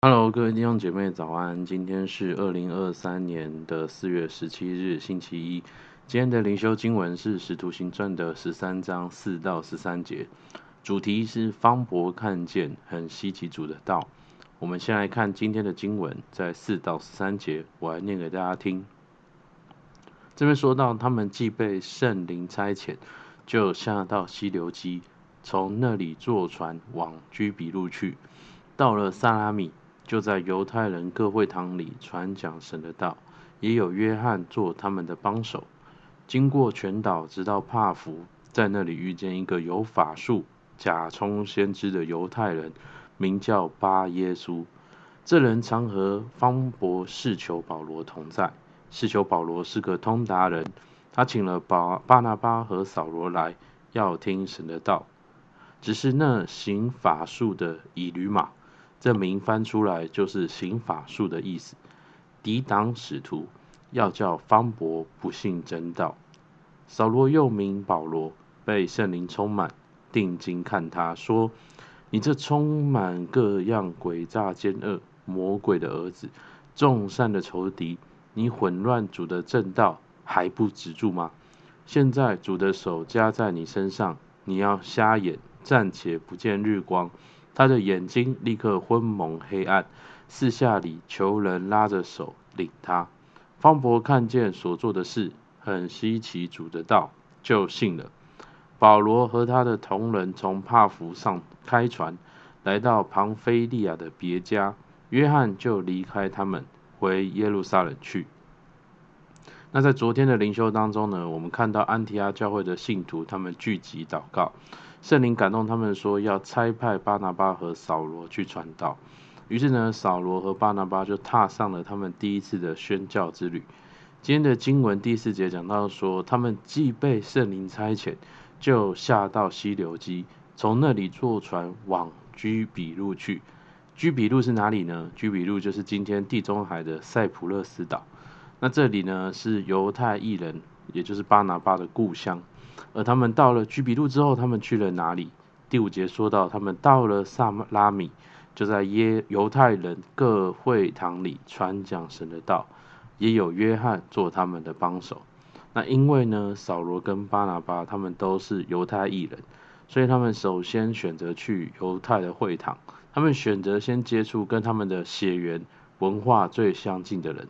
Hello，各位弟兄姐妹早安！今天是二零二三年的四月十七日，星期一。今天的灵修经文是《使徒行传》的十三章四到十三节，主题是方伯看见很稀奇主的道。我们先来看今天的经文，在四到十三节，我来念给大家听。这边说到，他们既被圣灵差遣，就下到溪流基，从那里坐船往居比路去，到了撒拉米。就在犹太人各会堂里传讲神的道，也有约翰做他们的帮手。经过全岛，直到帕福，在那里遇见一个有法术、假充先知的犹太人，名叫巴耶稣。这人常和方伯试求保罗同在。试求保罗是个通达人，他请了巴巴拿巴和扫罗来，要听神的道。只是那行法术的以吕马。这名翻出来就是行法术的意思，抵挡使徒，要叫方伯不信真道。扫罗又名保罗，被圣灵充满，定睛看他说：“你这充满各样诡诈奸恶魔鬼的儿子，众善的仇敌，你混乱主的正道还不止住吗？现在主的手加在你身上，你要瞎眼，暂且不见日光。”他的眼睛立刻昏蒙黑暗，四下里求人拉着手领他。方伯看见所做的事很稀奇，主的道就信了。保罗和他的同人从帕福上开船，来到庞菲利亚的别家，约翰就离开他们回耶路撒冷去。那在昨天的灵修当中呢，我们看到安提阿教会的信徒他们聚集祷告。圣灵感动他们说，要差派巴拿巴和扫罗去传道。于是呢，扫罗和巴拿巴就踏上了他们第一次的宣教之旅。今天的经文第四节讲到说，他们既被圣灵差遣，就下到西流基，从那里坐船往居比路去。居比路是哪里呢？居比路就是今天地中海的塞浦路斯岛。那这里呢，是犹太裔人，也就是巴拿巴的故乡。而他们到了居比路之后，他们去了哪里？第五节说到，他们到了撒拉米，就在耶犹太人各会堂里传讲神的道，也有约翰做他们的帮手。那因为呢，扫罗跟巴拿巴他们都是犹太裔人，所以他们首先选择去犹太的会堂，他们选择先接触跟他们的血缘文化最相近的人。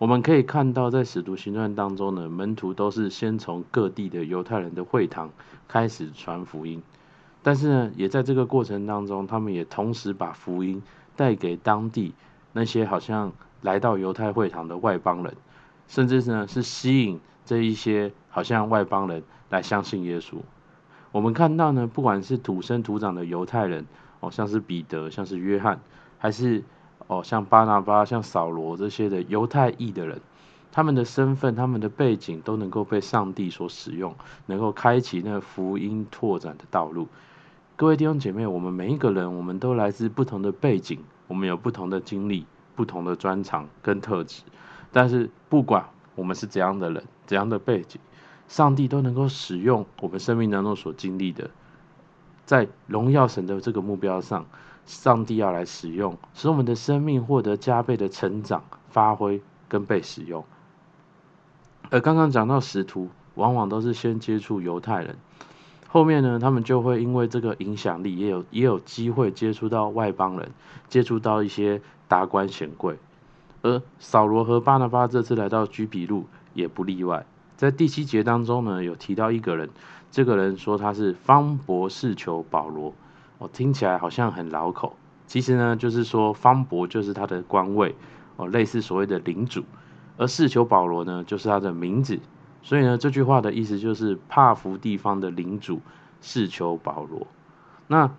我们可以看到，在使徒行传当中呢，门徒都是先从各地的犹太人的会堂开始传福音，但是呢，也在这个过程当中，他们也同时把福音带给当地那些好像来到犹太会堂的外邦人，甚至呢是吸引这一些好像外邦人来相信耶稣。我们看到呢，不管是土生土长的犹太人，哦，像是彼得，像是约翰，还是。哦，像巴拿巴、像扫罗这些的犹太裔的人，他们的身份、他们的背景都能够被上帝所使用，能够开启那福音拓展的道路。各位弟兄姐妹，我们每一个人，我们都来自不同的背景，我们有不同的经历、不同的专长跟特质。但是，不管我们是怎样的人、怎样的背景，上帝都能够使用我们生命当中所经历的，在荣耀神的这个目标上。上帝要来使用，使我们的生命获得加倍的成长、发挥跟被使用。而刚刚讲到使徒，往往都是先接触犹太人，后面呢，他们就会因为这个影响力，也有也有机会接触到外邦人，接触到一些达官显贵。而扫罗和巴拿巴这次来到居比路也不例外。在第七节当中呢，有提到一个人，这个人说他是方博士求保罗。哦，听起来好像很绕口，其实呢，就是说方伯就是他的官位，哦，类似所谓的领主，而四求保罗呢，就是他的名字，所以呢，这句话的意思就是帕福地方的领主四求保罗。那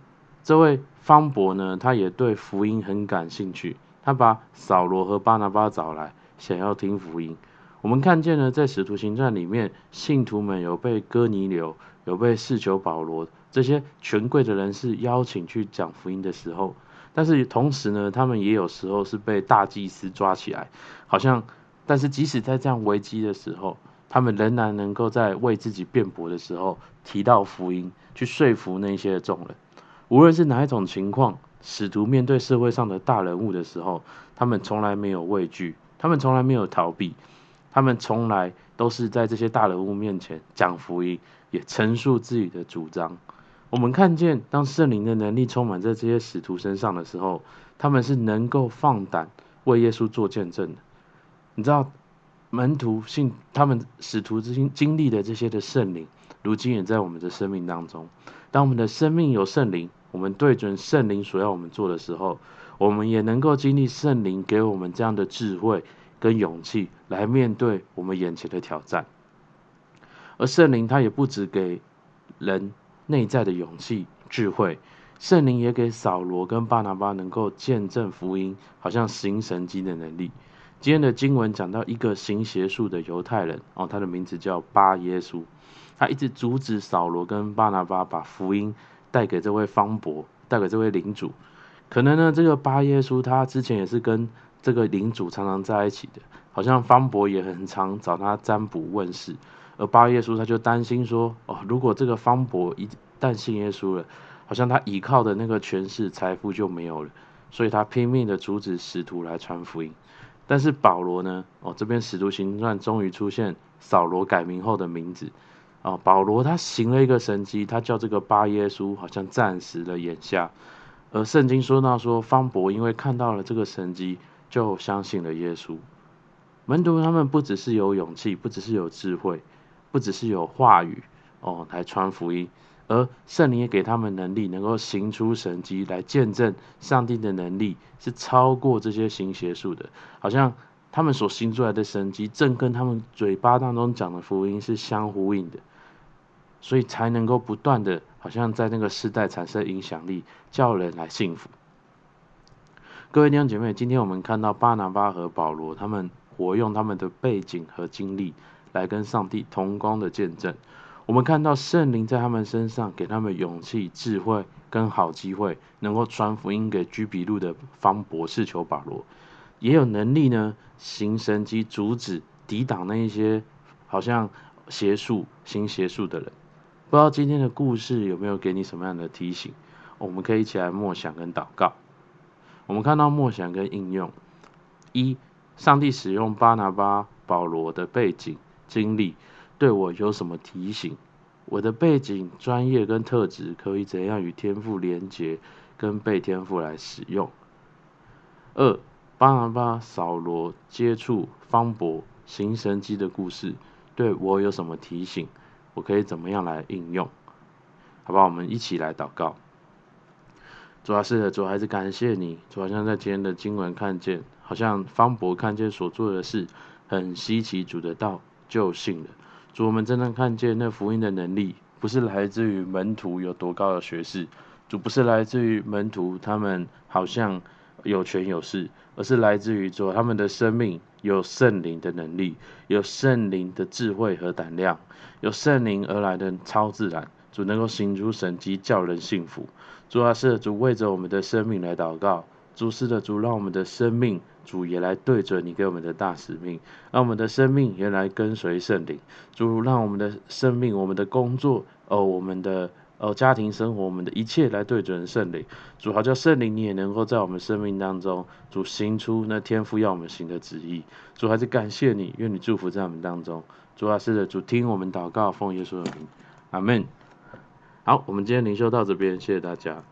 这位方伯呢，他也对福音很感兴趣，他把扫罗和巴拿巴找来，想要听福音。我们看见呢，在使徒行传里面，信徒们有被哥尼流，有被四求保罗。这些权贵的人士邀请去讲福音的时候，但是同时呢，他们也有时候是被大祭司抓起来，好像，但是即使在这样危机的时候，他们仍然能够在为自己辩驳的时候提到福音，去说服那些众人。无论是哪一种情况，使徒面对社会上的大人物的时候，他们从来没有畏惧，他们从来没有逃避，他们从来都是在这些大人物面前讲福音，也陈述自己的主张。我们看见，当圣灵的能力充满在这些使徒身上的时候，他们是能够放胆为耶稣做见证的。你知道，门徒信他们使徒之经经历的这些的圣灵，如今也在我们的生命当中。当我们的生命有圣灵，我们对准圣灵所要我们做的时候，我们也能够经历圣灵给我们这样的智慧跟勇气，来面对我们眼前的挑战。而圣灵他也不只给人。内在的勇气、智慧，圣灵也给扫罗跟巴拿巴能够见证福音，好像行神迹的能力。今天的经文讲到一个行邪术的犹太人，哦，他的名字叫巴耶稣，他一直阻止扫罗跟巴拿巴把福音带给这位方伯，带给这位领主。可能呢，这个巴耶稣他之前也是跟这个领主常常在一起的，好像方伯也很常找他占卜问事。而巴耶稣他就担心说：“哦，如果这个方伯一旦信耶稣了，好像他依靠的那个权势、财富就没有了，所以他拼命的阻止使徒来传福音。但是保罗呢？哦，这边使徒行传终于出现扫罗改名后的名字。哦，保罗他行了一个神迹，他叫这个巴耶稣好像暂时的眼瞎。而圣经说到说，方伯因为看到了这个神迹，就相信了耶稣。门徒他们不只是有勇气，不只是有智慧。”不只是有话语哦，来传福音，而圣灵也给他们能力，能够行出神迹来见证上帝的能力是超过这些行邪术的。好像他们所行出来的神迹，正跟他们嘴巴当中讲的福音是相呼应的，所以才能够不断的，好像在那个时代产生影响力，叫人来信服。各位弟兄姐妹，今天我们看到巴拿巴和保罗，他们活用他们的背景和经历。来跟上帝同工的见证，我们看到圣灵在他们身上给他们勇气、智慧跟好机会，能够传福音给居比路的方博士求保罗，也有能力呢行神迹阻止、抵挡那一些好像邪术、行邪术的人。不知道今天的故事有没有给你什么样的提醒？我们可以一起来默想跟祷告。我们看到默想跟应用：一、上帝使用巴拿巴、保罗的背景。经历对我有什么提醒？我的背景、专业跟特质可以怎样与天赋连结，跟被天赋来使用？二、巴拿巴、扫罗接触方博行神迹的故事，对我有什么提醒？我可以怎么样来应用？好吧，我们一起来祷告。主要是的，主还是感谢你，主好像在今天的经文看见，好像方伯看见所做的事很稀奇，主的道。就信了。主，我们真正看见那福音的能力，不是来自于门徒有多高的学识，主不是来自于门徒他们好像有权有势，而是来自于主他们的生命有圣灵的能力，有圣灵的智慧和胆量，有圣灵而来的超自然，主能够行出神迹，叫人信服。主啊，是主为着我们的生命来祷告。主是的，主让我们的生命。主也来对准你给我们的大使命，让我们的生命也来跟随圣灵。主让我们的生命、我们的工作、哦，我们的哦家庭生活、我们的一切来对准圣灵。主好叫圣灵，你也能够在我们生命当中，主行出那天父要我们行的旨意。主还是感谢你，愿你祝福在我们当中。主啊，是的，主听我们祷告，奉耶稣的名，阿门。好，我们今天灵修到这边，谢谢大家。